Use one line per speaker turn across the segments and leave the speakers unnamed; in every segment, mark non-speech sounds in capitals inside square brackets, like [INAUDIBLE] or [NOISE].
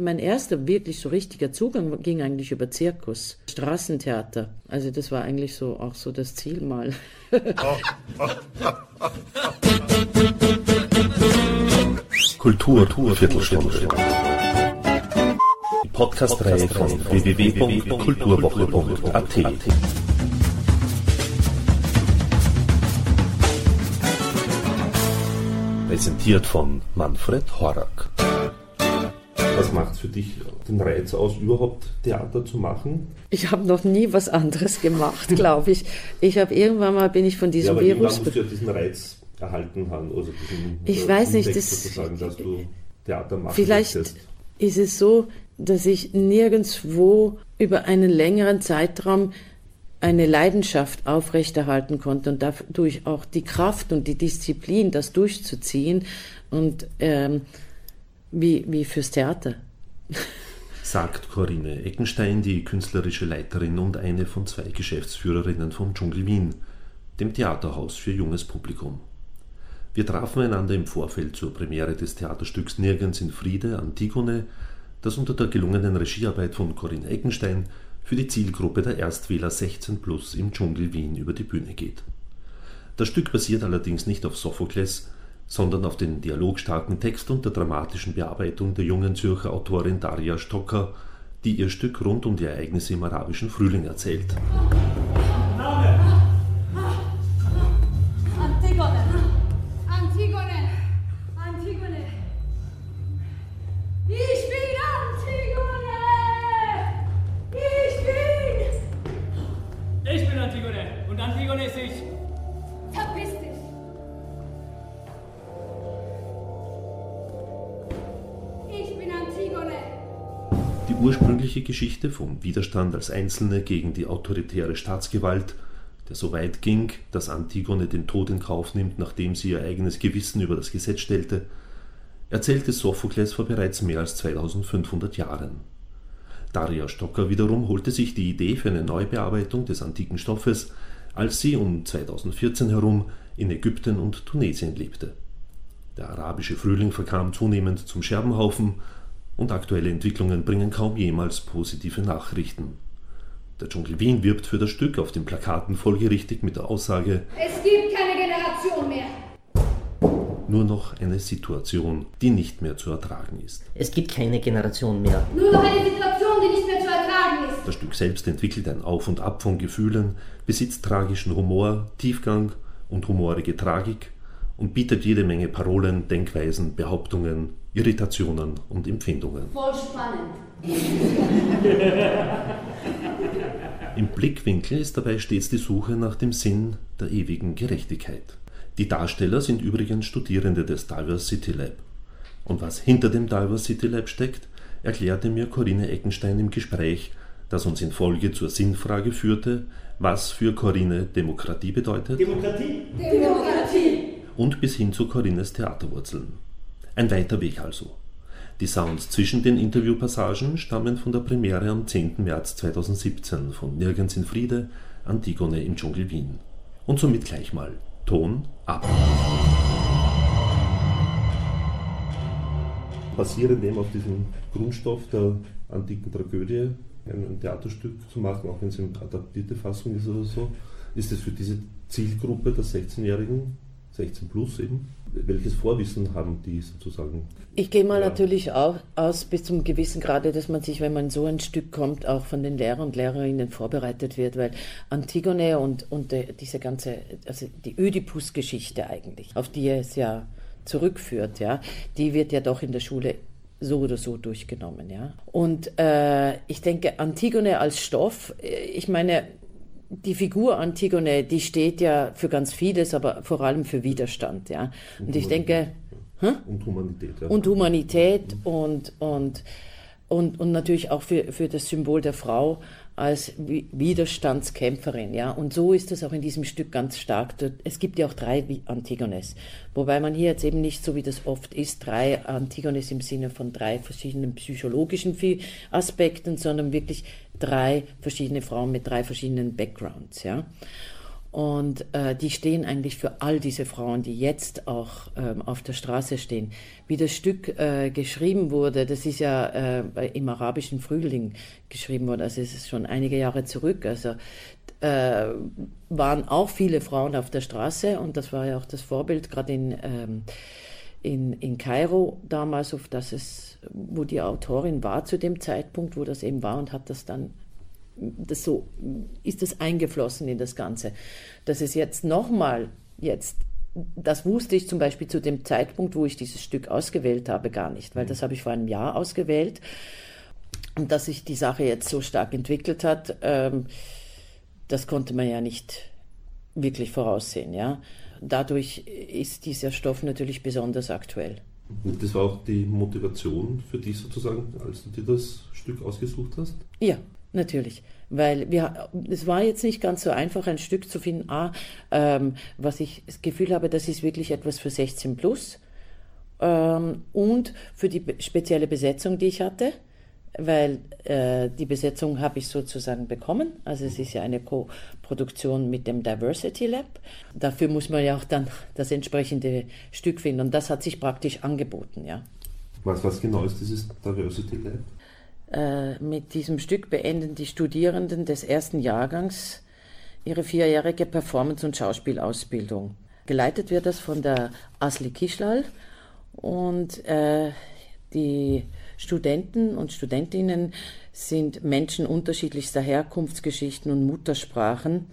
Mein erster wirklich so richtiger Zugang ging eigentlich über Zirkus, Straßentheater. Also das war eigentlich so auch so das Ziel mal.
Kultur, Kultur Viertelstunde. Die Podcast-Reihe von www.kulturwoche.at. Präsentiert von Manfred Horak.
Was macht für dich den Reiz aus, überhaupt Theater zu machen?
Ich habe noch nie was anderes gemacht, glaube ich. Ich habe irgendwann mal bin ich von diesem
ja, aber
Virus.
musst du ja diesen Reiz erhalten haben, also diesen
ich weiß nicht,
Index
das,
sozusagen, dass du Theater machen
vielleicht
möchtest.
ist es so, dass ich nirgendwo über einen längeren Zeitraum eine Leidenschaft aufrechterhalten konnte und dadurch auch die Kraft und die Disziplin, das durchzuziehen und ähm, wie, wie fürs Theater.
Sagt Corinne Eckenstein, die künstlerische Leiterin und eine von zwei Geschäftsführerinnen vom Dschungel Wien, dem Theaterhaus für junges Publikum. Wir trafen einander im Vorfeld zur Premiere des Theaterstücks Nirgends in Friede, Antigone, das unter der gelungenen Regiearbeit von Corinne Eckenstein für die Zielgruppe der Erstwähler 16 Plus im Dschungel Wien über die Bühne geht. Das Stück basiert allerdings nicht auf Sophokles, sondern auf den dialogstarken Text und der dramatischen Bearbeitung der jungen Zürcher Autorin Daria Stocker, die ihr Stück rund um die Ereignisse im arabischen Frühling erzählt.
Antigone!
Ursprüngliche Geschichte vom Widerstand als Einzelne gegen die autoritäre Staatsgewalt, der so weit ging, dass Antigone den Tod in Kauf nimmt, nachdem sie ihr eigenes Gewissen über das Gesetz stellte, erzählte Sophokles vor bereits mehr als 2500 Jahren. Daria Stocker wiederum holte sich die Idee für eine Neubearbeitung des antiken Stoffes, als sie um 2014 herum in Ägypten und Tunesien lebte. Der arabische Frühling verkam zunehmend zum Scherbenhaufen und aktuelle Entwicklungen bringen kaum jemals positive Nachrichten. Der Dschungel Wien wirbt für das Stück auf den Plakaten folgerichtig mit der Aussage
Es gibt keine Generation mehr!
nur noch eine Situation, die nicht mehr zu ertragen ist.
Es gibt keine Generation mehr.
Nur noch eine Situation, die nicht mehr zu ertragen ist!
Das Stück selbst entwickelt ein Auf und Ab von Gefühlen, besitzt tragischen Humor, Tiefgang und humorige Tragik und bietet jede Menge Parolen, Denkweisen, Behauptungen, Irritationen und Empfindungen.
Voll spannend! [LAUGHS]
Im Blickwinkel ist dabei stets die Suche nach dem Sinn der ewigen Gerechtigkeit. Die Darsteller sind übrigens Studierende des Diversity Lab. Und was hinter dem Diversity Lab steckt, erklärte mir Corinne Eckenstein im Gespräch, das uns in Folge zur Sinnfrage führte, was für Corinne Demokratie bedeutet
Demokratie?
Demokratie!
Und bis hin zu Corinnes Theaterwurzeln. Ein weiter Weg also. Die Sounds zwischen den Interviewpassagen stammen von der Premiere am 10. März 2017 von Nirgends in Friede, Antigone im Dschungel Wien. Und somit gleich mal Ton ab.
Basierend eben auf diesem Grundstoff der antiken Tragödie ein, Theaterstück zu machen, auch wenn es eine adaptierte Fassung ist oder so, ist es für diese Zielgruppe der 16-Jährigen, 16 plus eben, welches Vorwissen haben die sozusagen?
Ich gehe mal
Ja.
natürlich auch aus bis zum gewissen Grade, dass man sich, wenn man so ein Stück kommt, auch von den Lehrern und Lehrerinnen vorbereitet wird, weil Antigone und, und diese ganze, also die Ödipus-Geschichte eigentlich, auf die es ja zurückführt, ja, die wird ja doch in der Schule so oder so durchgenommen, ja. Und äh, ich denke, Antigone als Stoff, äh, ich meine, die Figur Antigone, die steht ja für ganz vieles, aber vor allem für Widerstand, ja. Und ich denke, Hä?
Und Humanität. Ja.
und Humanität und, und, und, und natürlich auch für, für das Symbol der Frau als Wi- Widerstandskämpferin. Ja? Und so ist es auch in diesem Stück ganz stark. Es gibt ja auch drei Antigones, wobei man hier jetzt eben nicht, so wie das oft ist, drei Antigones im Sinne von drei verschiedenen psychologischen Aspekten, sondern wirklich drei verschiedene Frauen mit drei verschiedenen Backgrounds. Ja? Und äh, die stehen eigentlich für all diese Frauen, die jetzt auch ähm, auf der Straße stehen. Wie das Stück äh, geschrieben wurde, das ist ja äh, im arabischen Frühling geschrieben worden, also es ist schon einige Jahre zurück. Also äh, waren auch viele Frauen auf der Straße und das war ja auch das Vorbild, gerade in, ähm, in, in Kairo damals, auf das es, wo die Autorin war zu dem Zeitpunkt, wo das eben war und hat das dann das so ist das eingeflossen in das Ganze. Dass es jetzt nochmal jetzt, das wusste ich zum Beispiel zu dem Zeitpunkt, wo ich dieses Stück ausgewählt habe, gar nicht, weil mhm. das habe ich vor einem Jahr ausgewählt. Und dass sich die Sache jetzt so stark entwickelt hat, ähm, das konnte man ja nicht wirklich voraussehen. Ja? Dadurch ist dieser Stoff natürlich besonders aktuell.
Und das war auch die Motivation für dich sozusagen, als du dir das Stück ausgesucht hast?
Ja, Natürlich, weil wir, es war jetzt nicht ganz so einfach, ein Stück zu finden, ah, ähm, was ich das Gefühl habe, das ist wirklich etwas für 16 plus ähm, und für die spezielle Besetzung, die ich hatte, weil äh, die Besetzung habe ich sozusagen bekommen. Also es ist ja eine Co-Produktion mit dem Diversity Lab. Dafür muss man ja auch dann das entsprechende Stück finden und das hat sich praktisch angeboten, ja.
Was, was genau ist dieses Diversity Lab?
Äh, mit diesem Stück beenden die Studierenden des ersten Jahrgangs ihre vierjährige Performance- und Schauspielausbildung. Geleitet wird das von der Asli Kischlal und äh, die Studenten und Studentinnen sind Menschen unterschiedlichster Herkunftsgeschichten und Muttersprachen.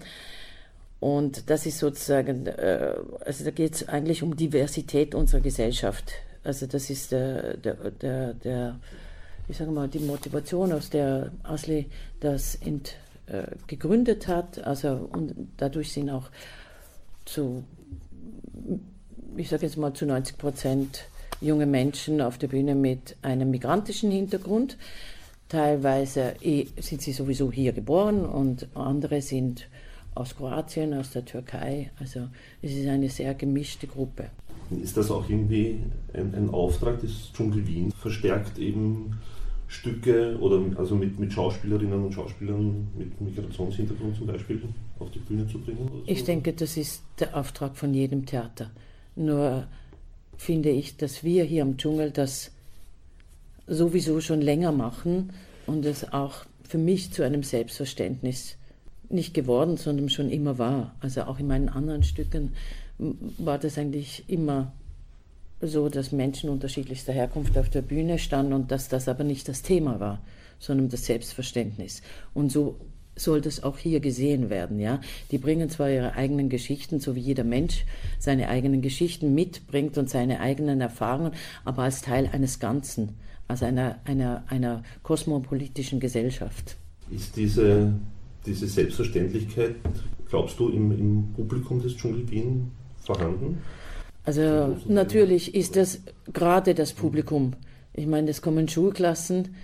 Und das ist sozusagen, äh, also da geht es eigentlich um Diversität unserer Gesellschaft. Also das ist der, der, der, der ich sage mal, die Motivation, aus der Asli das ent, äh, gegründet hat. Also und dadurch sind auch zu, ich sage jetzt mal zu 90 Prozent junge Menschen auf der Bühne mit einem migrantischen Hintergrund. Teilweise eh, sind sie sowieso hier geboren und andere sind aus Kroatien, aus der Türkei. Also es ist eine sehr gemischte Gruppe.
Ist das auch irgendwie ein, ein Auftrag des Dschungel Wien, verstärkt eben Stücke oder also mit, mit Schauspielerinnen und Schauspielern mit Migrationshintergrund zum Beispiel auf die Bühne zu bringen? So?
Ich denke, das ist der Auftrag von jedem Theater. Nur finde ich, dass wir hier im Dschungel das sowieso schon länger machen und es auch für mich zu einem Selbstverständnis nicht geworden, sondern schon immer war. Also auch in meinen anderen Stücken war das eigentlich immer so, dass Menschen unterschiedlichster Herkunft auf der Bühne standen und dass das aber nicht das Thema war, sondern das Selbstverständnis. Und so soll das auch hier gesehen werden, ja. Die bringen zwar ihre eigenen Geschichten, so wie jeder Mensch seine eigenen Geschichten mitbringt und seine eigenen Erfahrungen, aber als Teil eines Ganzen, als einer, einer, einer kosmopolitischen Gesellschaft.
Ist diese, diese Selbstverständlichkeit, glaubst du, im, im Publikum des Dschungel Wien vorhanden?
Also natürlich ist das gerade das Publikum. Ich meine, es kommen Schulklassen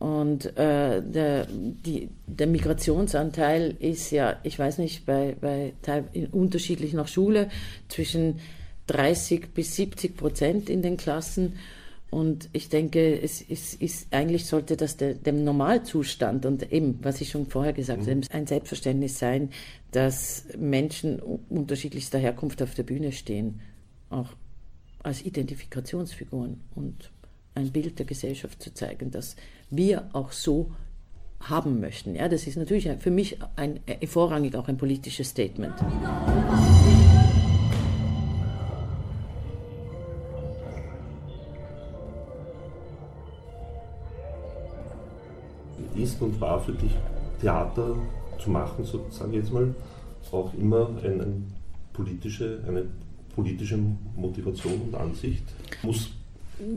und äh, der, die, der Migrationsanteil ist ja, ich weiß nicht, bei, bei unterschiedlich nach Schule zwischen 30 bis 70 Prozent in den Klassen. Und ich denke, es ist, ist eigentlich sollte das der, dem Normalzustand und eben, was ich schon vorher gesagt habe, mhm. ein Selbstverständnis sein, dass Menschen unterschiedlichster Herkunft auf der Bühne stehen auch als Identifikationsfiguren und ein Bild der Gesellschaft zu zeigen, das wir auch so haben möchten. Ja, das ist natürlich für mich ein, ein, vorrangig auch ein politisches Statement.
Ist und war für dich Theater zu machen, so sage ich jetzt mal, auch immer eine politische, eine politische Motivation und Ansicht? Muss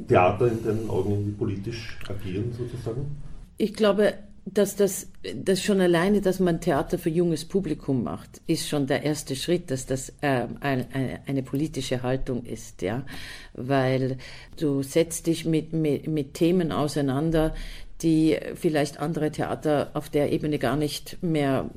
Theater in deinen Augen irgendwie politisch agieren sozusagen?
Ich glaube, dass das, das schon alleine, dass man Theater für junges Publikum macht, ist schon der erste Schritt, dass das äh, eine, eine, politische Haltung ist, ja, weil du setzt dich mit, mit, mit Themen auseinander, die vielleicht andere Theater auf der Ebene gar nicht mehr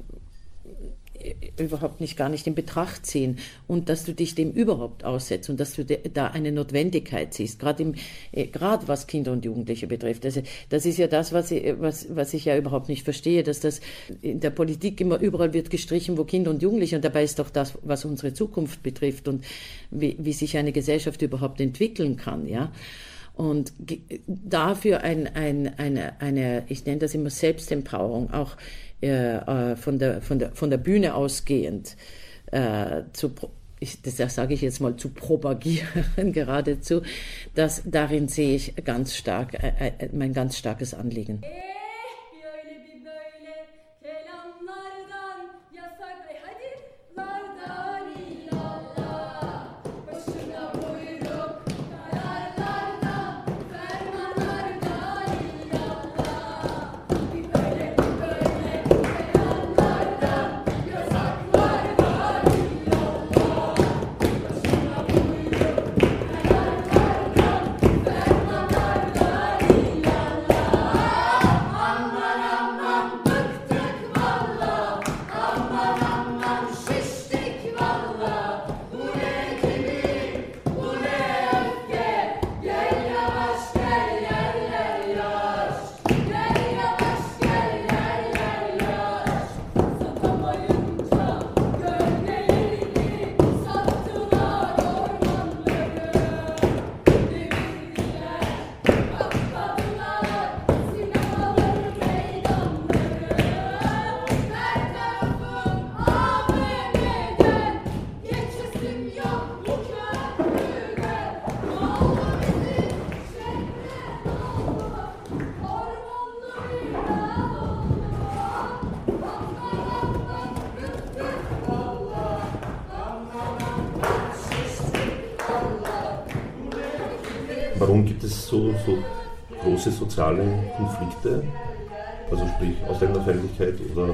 überhaupt nicht gar nicht in Betracht ziehen und dass du dich dem überhaupt aussetzt und dass du da eine Notwendigkeit siehst, gerade im äh, gerade was Kinder und Jugendliche betrifft. Also das ist ja das, was ich, was, was ich ja überhaupt nicht verstehe, dass das in der Politik immer überall wird gestrichen, wo Kinder und Jugendliche und dabei ist doch das, was unsere Zukunft betrifft und wie, wie sich eine Gesellschaft überhaupt entwickeln kann, ja. Und dafür ein, ein, eine, eine, ich nenne das immer Selbstempowerung, auch äh, äh, von, der, von, der, von der Bühne ausgehend äh, zu ich, das sage ich jetzt mal zu propagieren [LAUGHS] geradezu, das darin sehe ich ganz stark äh, äh mein ganz starkes Anliegen.
So, so große soziale Konflikte? Also sprich Ausländerfeindlichkeit oder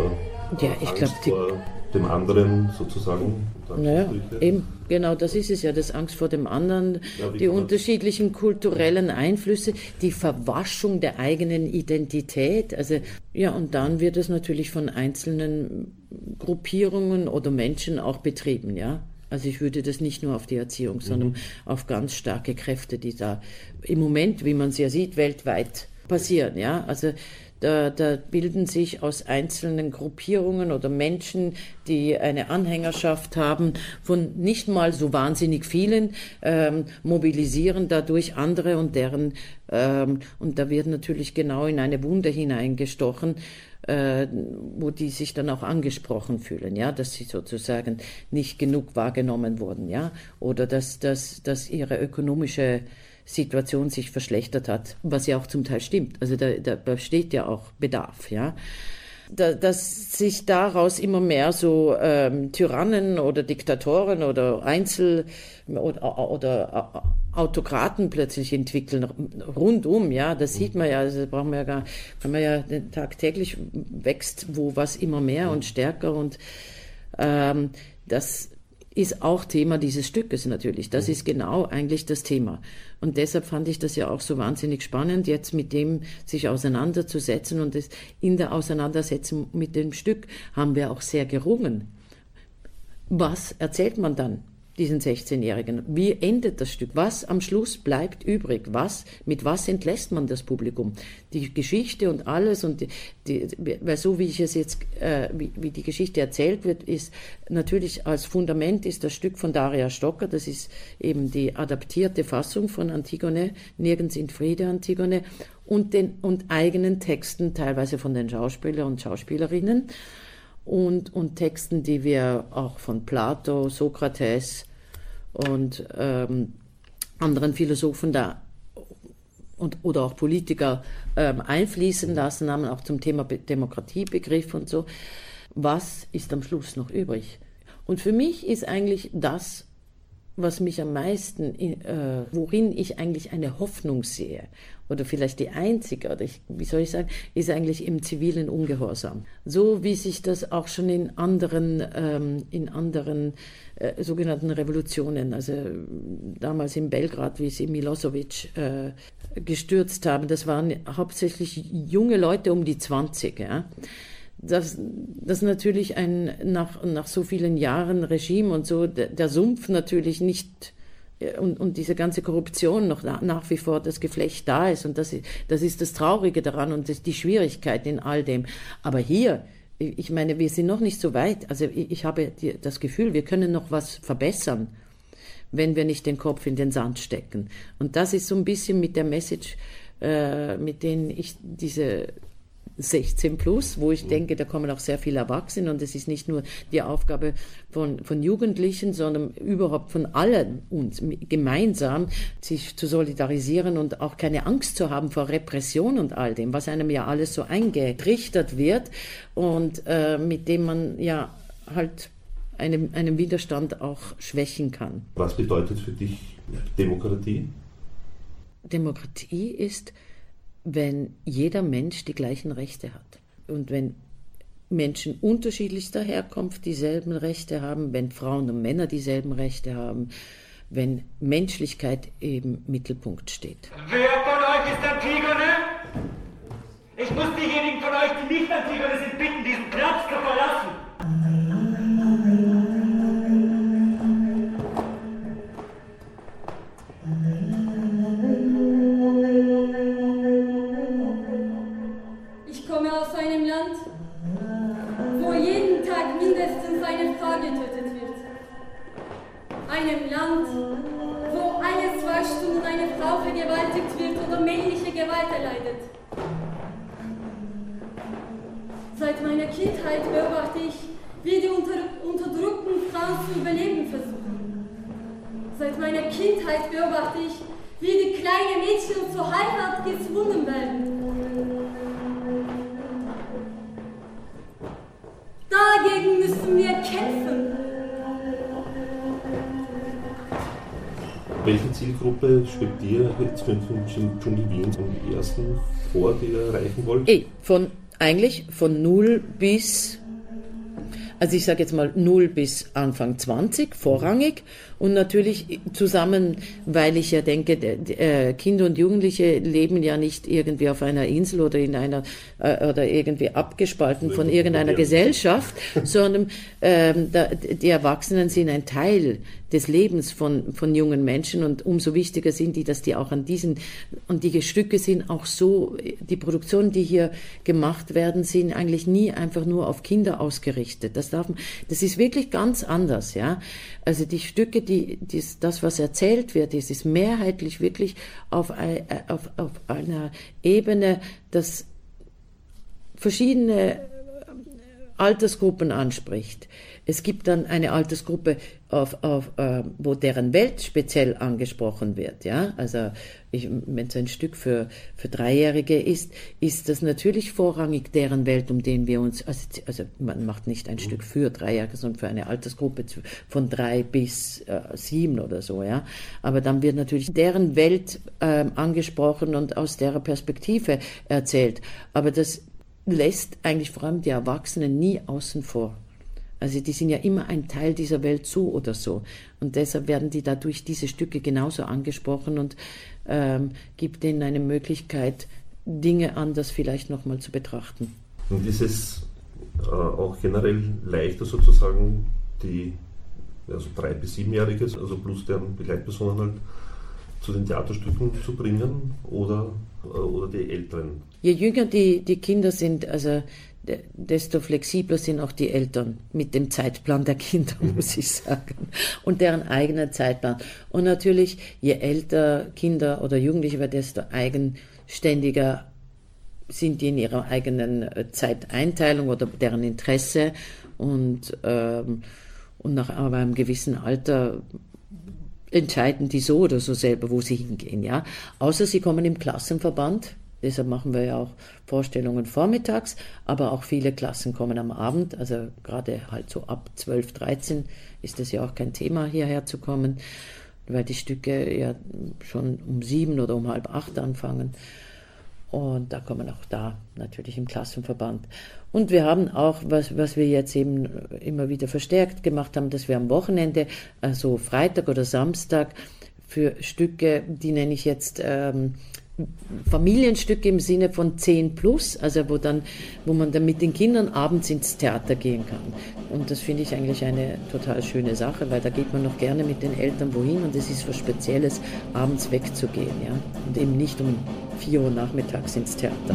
ja, ich
Angst glaub, vor dem anderen sozusagen?
Naja, eben, genau, das ist es ja, das Angst vor dem anderen, ja, die unterschiedlichen kulturellen Einflüsse, die Verwaschung der eigenen Identität. Also, ja, und dann wird es natürlich von einzelnen Gruppierungen oder Menschen auch betrieben, ja. Also ich würde das nicht nur auf die Erziehung, sondern mhm. auf ganz starke Kräfte, die da im Moment, wie man es ja sieht, weltweit passieren. Ja, also da, da, bilden sich aus einzelnen Gruppierungen oder Menschen, die eine Anhängerschaft haben, von nicht mal so wahnsinnig vielen, ähm, mobilisieren dadurch andere und deren, ähm, und da wird natürlich genau in eine Wunde hineingestochen, äh, wo die sich dann auch angesprochen fühlen, ja, dass sie sozusagen nicht genug wahrgenommen wurden, ja, oder dass, dass, dass ihre ökonomische Situation sich verschlechtert hat, was ja auch zum Teil stimmt. Also da, da besteht ja auch Bedarf, ja da, dass sich daraus immer mehr so ähm, Tyrannen oder Diktatoren oder Einzel- oder, oder Autokraten plötzlich entwickeln, rundum, ja, das sieht man ja, also brauchen wir ja gar, kann man ja tagtäglich wächst wo was immer mehr und stärker und ähm, das ist auch Thema dieses Stückes natürlich. Das ist genau eigentlich das Thema. Und deshalb fand ich das ja auch so wahnsinnig spannend, jetzt mit dem sich auseinanderzusetzen. Und das, in der Auseinandersetzung mit dem Stück haben wir auch sehr gerungen. Was erzählt man dann? Diesen 16-Jährigen. Wie endet das Stück? Was am Schluss bleibt übrig? Was, mit was entlässt man das Publikum? Die Geschichte und alles und die, die, weil so wie ich es jetzt, äh, wie, wie die Geschichte erzählt wird, ist natürlich als Fundament ist das Stück von Daria Stocker. Das ist eben die adaptierte Fassung von Antigone, Nirgends in Friede Antigone und den, und eigenen Texten, teilweise von den Schauspielern und Schauspielerinnen und, und Texten, die wir auch von Plato, Sokrates und ähm, anderen Philosophen da und, oder auch Politiker ähm, einfließen lassen haben, auch zum Thema Demokratiebegriff und so. Was ist am Schluss noch übrig? Und für mich ist eigentlich das was mich am meisten, äh, worin ich eigentlich eine Hoffnung sehe, oder vielleicht die einzige, oder ich, wie soll ich sagen, ist eigentlich im zivilen Ungehorsam. So wie sich das auch schon in anderen, ähm, in anderen äh, sogenannten Revolutionen, also damals in Belgrad, wie sie Milosevic äh, gestürzt haben, das waren hauptsächlich junge Leute um die 20, ja dass, dass natürlich ein, nach, nach so vielen Jahren Regime und so, der, der Sumpf natürlich nicht äh, und, und diese ganze Korruption noch nach, nach wie vor das Geflecht da ist. Und das, das ist das Traurige daran und das, die Schwierigkeit in all dem. Aber hier, ich meine, wir sind noch nicht so weit. Also ich, ich habe die, das Gefühl, wir können noch was verbessern, wenn wir nicht den Kopf in den Sand stecken. Und das ist so ein bisschen mit der Message, äh, mit denen ich diese 16 plus, wo ich denke, da kommen auch sehr viele Erwachsene und es ist nicht nur die Aufgabe von, von Jugendlichen, sondern überhaupt von allen uns gemeinsam sich zu solidarisieren und auch keine Angst zu haben vor Repression und all dem, was einem ja alles so eingetrichtert wird und äh, mit dem man ja halt einen, einen Widerstand auch schwächen kann.
Was bedeutet für dich Demokratie?
Demokratie ist, wenn jeder Mensch die gleichen Rechte hat. Und wenn Menschen unterschiedlichster Herkunft dieselben Rechte haben, wenn Frauen und Männer dieselben Rechte haben, wenn Menschlichkeit im Mittelpunkt steht.
Wer von euch ist Antigone? Ich muss diejenigen von euch, die nicht Antigone sind, bitten, diesen Platz zu verlassen.
Erleidet. Seit meiner Kindheit beobachte ich, wie die unter unterdrückten Frauen zu überleben versuchen. Seit meiner Kindheit beobachte ich, wie die kleinen Mädchen zur Heirat gezwungen werden. Dagegen müssen wir kämpfen.
Welche Zielgruppe schwebt dir jetzt für den Dschungel Wien am ersten vor, die ihr erreichen wollt?
Eh, von, eigentlich von 0 bis, also ich sage jetzt mal 0 bis Anfang 20 vorrangig. Und natürlich zusammen, weil ich ja denke, äh, Kinder und Jugendliche leben ja nicht irgendwie auf einer Insel oder in einer äh, oder irgendwie abgespalten von irgendeiner Gesellschaft, sondern ähm, da, die Erwachsenen sind ein Teil des Lebens von, von jungen Menschen und umso wichtiger sind die, dass die auch an diesen, und die Stücke sind auch so, die Produktionen, die hier gemacht werden, sind eigentlich nie einfach nur auf Kinder ausgerichtet. Das darf, man- das ist wirklich ganz anders, ja. Also die Stücke, die, dies, das, was erzählt wird, das ist mehrheitlich wirklich auf, äh, auf, auf einer Ebene, das verschiedene Altersgruppen anspricht. Es gibt dann eine Altersgruppe, auf, auf, äh, wo deren Welt speziell angesprochen wird. Ja? Also wenn es ein Stück für, für Dreijährige ist, ist das natürlich vorrangig deren Welt, um den wir uns, also, also man macht nicht ein Stück für Dreijährige, sondern für eine Altersgruppe zu- von drei bis äh, sieben oder so. Ja? Aber dann wird natürlich deren Welt ähm, angesprochen und aus der Perspektive erzählt. Aber das lässt eigentlich vor allem die Erwachsenen nie außen vor. Also die sind ja immer ein Teil dieser Welt so oder so. Und deshalb werden die dadurch diese Stücke genauso angesprochen und ähm, gibt denen eine Möglichkeit, Dinge anders vielleicht nochmal zu betrachten.
Und ist es äh, auch generell leichter sozusagen die also drei- bis siebenjährige, also plus deren Begleitpersonen halt, zu den Theaterstücken zu bringen oder, äh, oder die Älteren?
Je jünger die, die Kinder sind, also desto flexibler sind auch die Eltern mit dem Zeitplan der Kinder, muss ich sagen, und deren eigenen Zeitplan. Und natürlich, je älter Kinder oder Jugendliche werden, desto eigenständiger sind die in ihrer eigenen äh, Zeiteinteilung oder deren Interesse und, ähm, und nach aber einem gewissen Alter entscheiden die so oder so selber, wo sie hingehen, ja. Außer sie kommen im Klassenverband. Deshalb machen wir ja auch Vorstellungen vormittags, aber auch viele Klassen kommen am Abend. Also gerade halt so ab 12, 13 ist es ja auch kein Thema, hierher zu kommen, weil die Stücke ja schon um sieben oder um halb acht anfangen. Und da kommen auch da natürlich im Klassenverband. Und wir haben auch, was, was wir jetzt eben immer wieder verstärkt gemacht haben, dass wir am Wochenende, also Freitag oder Samstag, für Stücke, die nenne ich jetzt ähm, Familienstücke im Sinne von 10 plus, also wo, dann, wo man dann mit den Kindern abends ins Theater gehen kann. Und das finde ich eigentlich eine total schöne Sache, weil da geht man noch gerne mit den Eltern wohin und es ist was Spezielles, abends wegzugehen. Ja? Und eben nicht um 4 Uhr nachmittags ins Theater.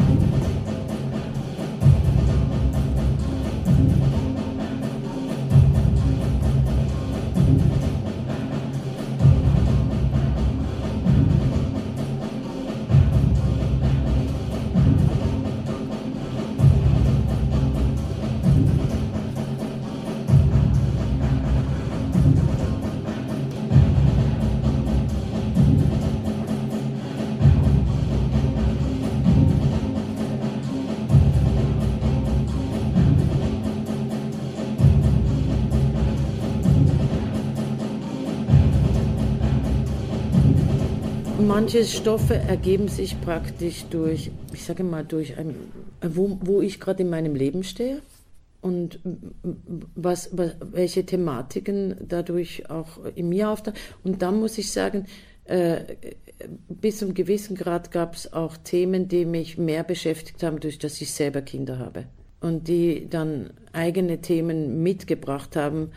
Manche Stoffe ergeben sich praktisch durch, ich sage mal, durch ein, wo, wo ich gerade in meinem Leben stehe und was, was, welche Thematiken dadurch auch in mir auftauchen. Und dann muss ich sagen, äh, bis zu einem gewissen Grad gab es auch Themen, die mich mehr beschäftigt haben, durch dass ich selber Kinder habe. Und die dann eigene Themen mitgebracht haben,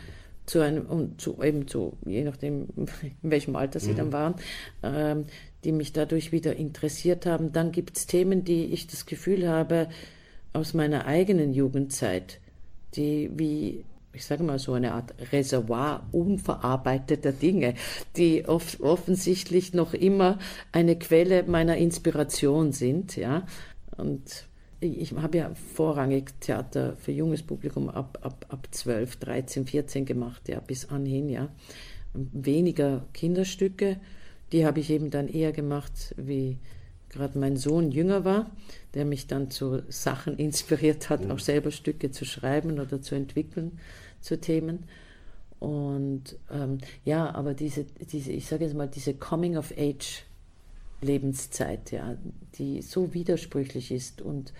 zu einem, und zu, eben zu, je nachdem, [LAUGHS] in welchem Alter sie mhm. dann waren, ähm, die mich dadurch wieder interessiert haben. Dann gibt es Themen, die ich das Gefühl habe, aus meiner eigenen Jugendzeit, die wie, ich sage mal so eine Art Reservoir unverarbeiteter Dinge, die oft, offensichtlich noch immer eine Quelle meiner Inspiration sind, ja. Und ich habe ja vorrangig Theater für junges Publikum ab, ab, ab 12, 13, 14 gemacht, ja, bis anhin, ja. Weniger Kinderstücke, die habe ich eben dann eher gemacht, wie gerade mein Sohn jünger war, der mich dann zu Sachen inspiriert hat, auch selber Stücke zu schreiben oder zu entwickeln zu Themen. Und ähm, ja, aber diese, diese, ich sage jetzt mal, diese Coming of Age Lebenszeit, ja, die so widersprüchlich ist und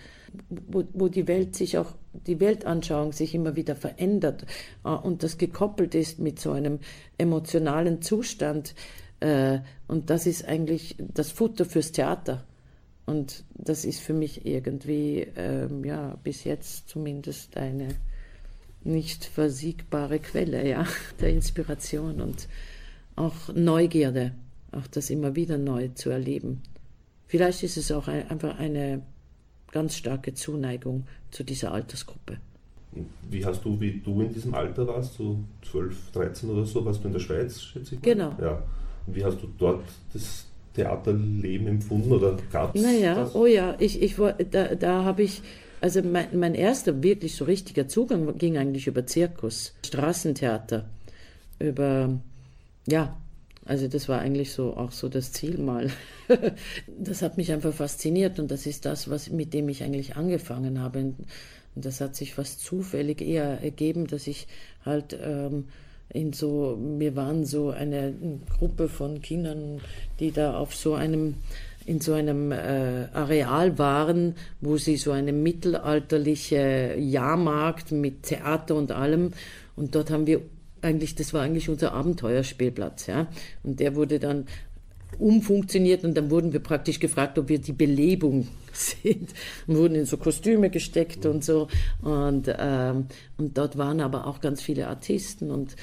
wo, wo die Welt sich auch, die Weltanschauung sich immer wieder verändert äh, und das gekoppelt ist mit so einem emotionalen Zustand. Äh, und das ist eigentlich das Futter fürs Theater. Und das ist für mich irgendwie, ähm, ja, bis jetzt zumindest eine nicht versiegbare Quelle, ja, [LAUGHS] der Inspiration und auch Neugierde auch das immer wieder neu zu erleben. Vielleicht ist es auch ein, einfach eine ganz starke Zuneigung zu dieser Altersgruppe.
Wie hast du, wie du in diesem Alter warst, so 12, 13 oder so, warst du in der Schweiz, schätze ich? Mal?
Genau.
Ja. Wie hast du dort das Theaterleben empfunden oder gab es
Naja,
das?
oh ja, ich, ich, da, da habe ich, also mein, mein erster wirklich so richtiger Zugang ging eigentlich über Zirkus, Straßentheater, über, ja, also das war eigentlich so auch so das Ziel mal. [LAUGHS] das hat mich einfach fasziniert und das ist das, was mit dem ich eigentlich angefangen habe. Und das hat sich fast zufällig eher ergeben, dass ich halt ähm, in so, wir waren so eine Gruppe von Kindern, die da auf so einem in so einem äh, Areal waren, wo sie so eine mittelalterliche Jahrmarkt mit Theater und allem. Und dort haben wir eigentlich, das war eigentlich unser Abenteuerspielplatz, ja. Und der wurde dann umfunktioniert und dann wurden wir praktisch gefragt, ob wir die Belebung [LAUGHS] sind. Und wurden in so Kostüme gesteckt und so. Und ähm, und dort waren aber auch ganz viele Artisten und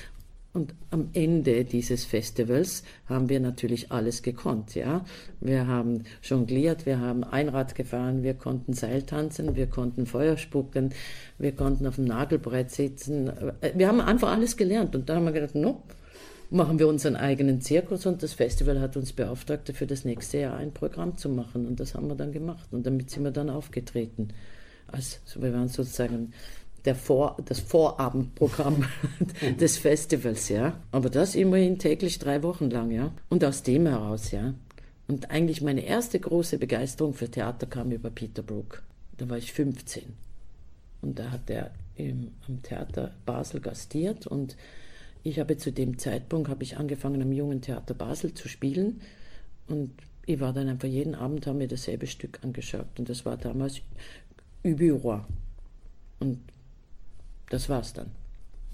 und am Ende dieses Festivals haben wir natürlich alles gekonnt, ja. Wir haben jongliert, wir haben Einrad gefahren, wir konnten Seil tanzen, wir konnten Feuer spucken, wir konnten auf dem Nagelbrett sitzen. Wir haben einfach alles gelernt und da haben wir gedacht, no, machen wir unseren eigenen Zirkus und das Festival hat uns beauftragt, für das nächste Jahr ein Programm zu machen und das haben wir dann gemacht und damit sind wir dann aufgetreten. Also wir waren sozusagen der Vor, das Vorabendprogramm [LAUGHS] des Festivals, ja. Aber das immerhin täglich drei Wochen lang, ja. Und aus dem heraus, ja. Und eigentlich meine erste große Begeisterung für Theater kam über Peter Brook. Da war ich 15. Und da hat er im, am Theater Basel gastiert und ich habe zu dem Zeitpunkt habe ich angefangen am Jungen Theater Basel zu spielen und ich war dann einfach jeden Abend haben wir dasselbe Stück angeschaut und das war damals Ubi Und das war's dann.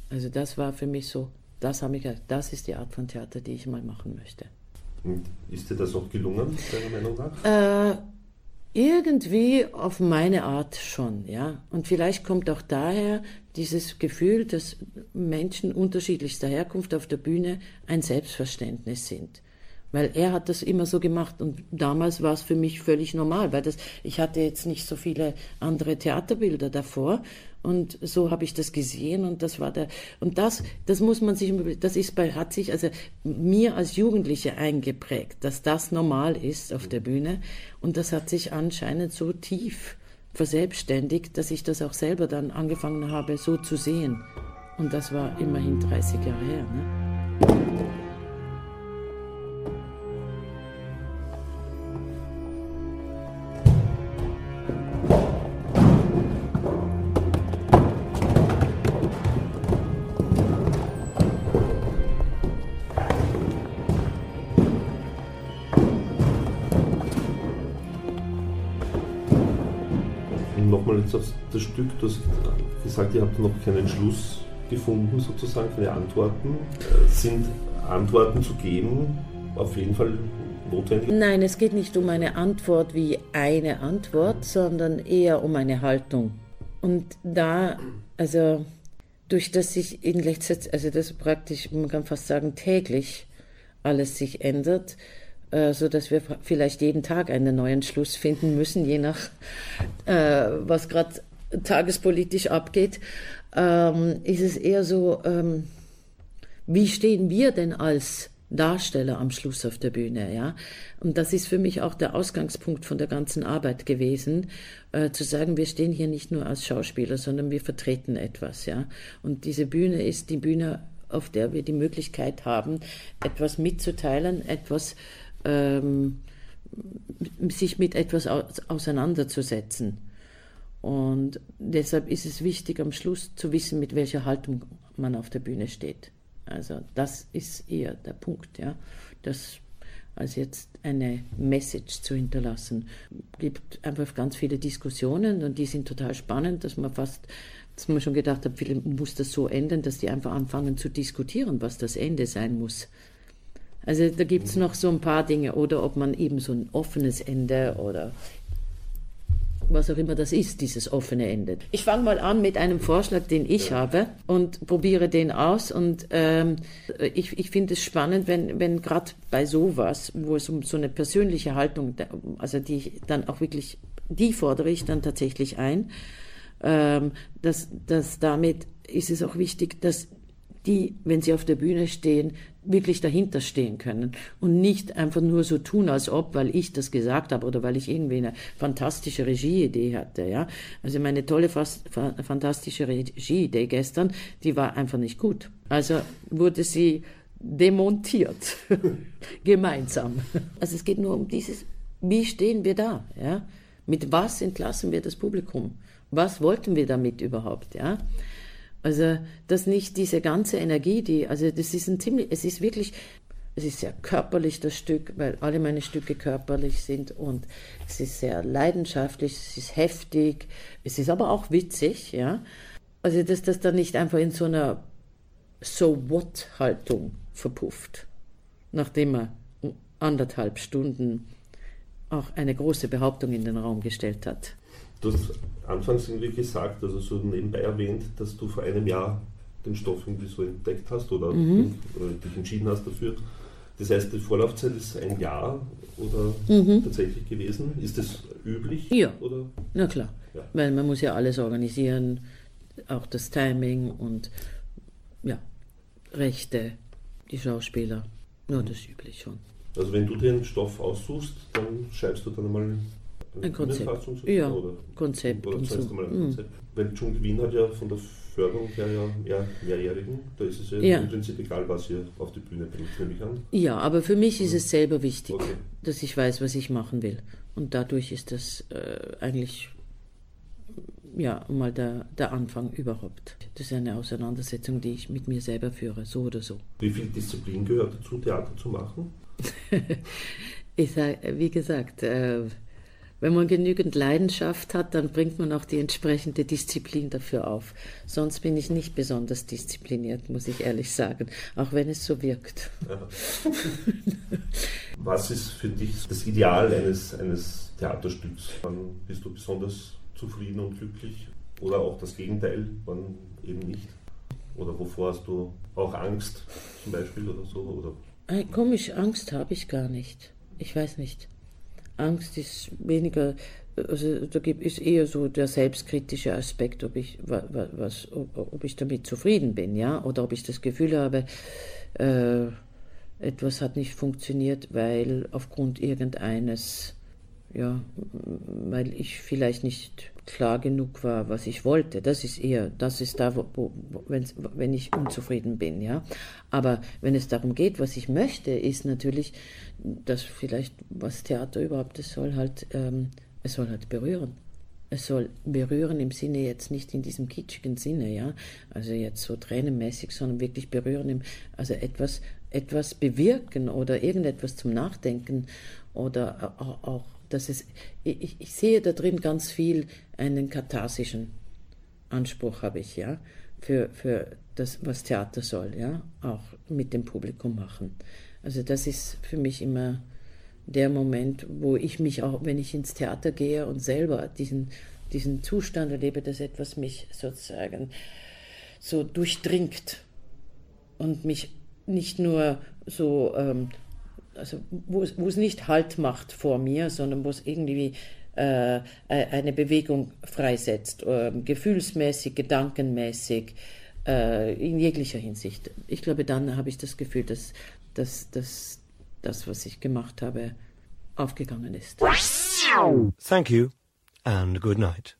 Also das war für mich so, das habe ich das ist die Art von Theater, die ich mal machen möchte.
Und ist dir das auch gelungen, deiner Meinung nach?
Äh, irgendwie auf meine Art schon, ja. Und vielleicht kommt auch daher dieses Gefühl, dass Menschen unterschiedlichster Herkunft auf der Bühne ein Selbstverständnis sind. Weil er hat das immer so gemacht und damals war es für mich völlig normal, weil das, ich hatte jetzt nicht so viele andere Theaterbilder davor und so habe ich das gesehen und das war der, und das, das muss man sich, das ist bei, hat sich also mir als Jugendliche eingeprägt, dass das normal ist auf der Bühne und das hat sich anscheinend so tief verselbstständigt, dass ich das auch selber dann angefangen habe, so zu sehen. Und das war immerhin 30 Jahre her. Ne?
Nochmal jetzt auf das Stück, du hast gesagt, ihr habt noch keinen Schluss gefunden, sozusagen, keine Antworten. Äh, sind Antworten zu geben auf jeden Fall notwendig?
Nein, es geht nicht um eine Antwort wie eine Antwort, sondern eher um eine Haltung. Und da, also durch das sich in letzter Zeit, also das praktisch, man kann fast sagen täglich alles sich ändert, äh, so dass wir vielleicht jeden Tag einen neuen Schluss finden müssen, je nach äh, was gerade tagespolitisch abgeht, ähm, ist es eher so, ähm, wie stehen wir denn als Darsteller am Schluss auf der Bühne, ja. Und das ist für mich auch der Ausgangspunkt von der ganzen Arbeit gewesen, äh, zu sagen, wir stehen hier nicht nur als Schauspieler, sondern wir vertreten etwas, ja. Und diese Bühne ist die Bühne, auf der wir die Möglichkeit haben, etwas mitzuteilen, etwas ähm, sich mit etwas auseinanderzusetzen. Und deshalb ist es wichtig, am Schluss zu wissen, mit welcher Haltung man auf der Bühne steht. Also das ist eher der Punkt, ja. Das als jetzt eine Message zu hinterlassen. Es gibt einfach ganz viele Diskussionen und die sind total spannend, dass man fast, dass man schon gedacht hat, muss das so enden, dass die einfach anfangen zu diskutieren, was das Ende sein muss. Also da gibt es noch so ein paar Dinge oder ob man eben so ein offenes Ende oder was auch immer das ist, dieses offene Ende. Ich fange mal an mit einem Vorschlag, den ich ja. habe und probiere den aus. Und ähm, ich, ich finde es spannend, wenn, wenn gerade bei sowas, wo es um so eine persönliche Haltung, also die dann auch wirklich, die fordere ich dann tatsächlich ein, ähm, dass, dass damit ist es auch wichtig, dass die, wenn sie auf der Bühne stehen, wirklich dahinter stehen können und nicht einfach nur so tun, als ob, weil ich das gesagt habe oder weil ich irgendwie eine fantastische Regieidee hatte. Ja, also meine tolle, fast, fantastische Regieidee gestern, die war einfach nicht gut. Also wurde sie demontiert, [LAUGHS] gemeinsam. Also es geht nur um dieses, wie stehen wir da? Ja, mit was entlassen wir das Publikum? Was wollten wir damit überhaupt? Ja. Also, dass nicht diese ganze Energie, die, also das ist ein ziemlich, es ist wirklich, es ist sehr körperlich, das Stück, weil alle meine Stücke körperlich sind und es ist sehr leidenschaftlich, es ist heftig, es ist aber auch witzig, ja. Also, dass das dann nicht einfach in so einer So-What-Haltung verpufft, nachdem man anderthalb Stunden auch eine große Behauptung in den Raum gestellt hat.
Du hast anfangs irgendwie gesagt, also so nebenbei erwähnt, dass du vor einem Jahr den Stoff irgendwie so entdeckt hast oder, mhm. dich entschieden hast dafür. Das heißt, die Vorlaufzeit ist ein Jahr oder mhm. tatsächlich gewesen. Ist das üblich?
Ja. Oder? Na klar. Ja. Weil man muss ja alles organisieren, auch das Timing und ja, Rechte, die Schauspieler. Nur mhm. das üblich schon.
Also wenn du den Stoff aussuchst, dann schreibst du dann einmal
ein Konzept. Ja, oder, Konzept.
Oder zuerst einmal ein mhm. Konzept. Weil Jung Wien hat ja von der Förderung her ja mehr, mehrjährigen, da ist es ja, ja, im Prinzip egal, was ihr auf die Bühne bringt, nehme ich an.
Ja, aber für mich ist es selber wichtig, okay. dass ich weiß, was ich machen will. Und dadurch ist das äh, eigentlich ja, mal der, der Anfang überhaupt. Das ist eine Auseinandersetzung, die ich mit mir selber führe, so oder so.
Wie viel Disziplin gehört dazu, Theater zu machen? [LAUGHS]
ich sage, wie gesagt, äh, wenn man genügend Leidenschaft hat, dann bringt man auch die entsprechende Disziplin dafür auf. Sonst bin ich nicht besonders diszipliniert, muss ich ehrlich sagen, auch wenn es so wirkt.
Was ist für dich das Ideal eines, eines Theaterstücks? Wann bist du besonders zufrieden und glücklich? Oder auch das Gegenteil, wann eben nicht? Oder wovor hast du auch Angst zum Beispiel oder so? Oder?
Äh, komisch, Angst habe ich gar nicht. Ich weiß nicht. Angst ist weniger, also da gibt es eher so der selbstkritische Aspekt, ob ich was, ob ich damit zufrieden bin, ja, oder ob ich das Gefühl habe, äh, etwas hat nicht funktioniert, weil aufgrund irgendeines, ja, weil ich vielleicht nicht klar genug war, was ich wollte. Das ist eher, das ist da, wo, wo, wenn ich unzufrieden bin, ja. Aber wenn es darum geht, was ich möchte, ist natürlich, dass vielleicht, was Theater überhaupt, es soll halt, ähm, es soll halt berühren. Es soll berühren im Sinne jetzt nicht in diesem kitschigen Sinne, ja, also jetzt so tränenmäßig, sondern wirklich berühren, im, also etwas, etwas bewirken oder irgendetwas zum Nachdenken oder auch dass es, ich, ich sehe da drin ganz viel einen katharsischen Anspruch habe ich, ja, für, für das, was Theater soll, ja, auch mit dem Publikum machen. Also das ist für mich immer der Moment, wo ich mich auch, wenn ich ins Theater gehe und selber diesen, diesen Zustand erlebe, dass etwas mich sozusagen so durchdringt und mich nicht nur so ähm, also wo es, wo es nicht Halt macht vor mir, sondern wo es irgendwie äh, eine Bewegung freisetzt, äh, gefühlsmäßig, gedankenmäßig, äh, in jeglicher Hinsicht. Ich glaube, dann habe ich das Gefühl, dass, dass, dass das, was ich gemacht habe, aufgegangen ist.
Thank you and good night.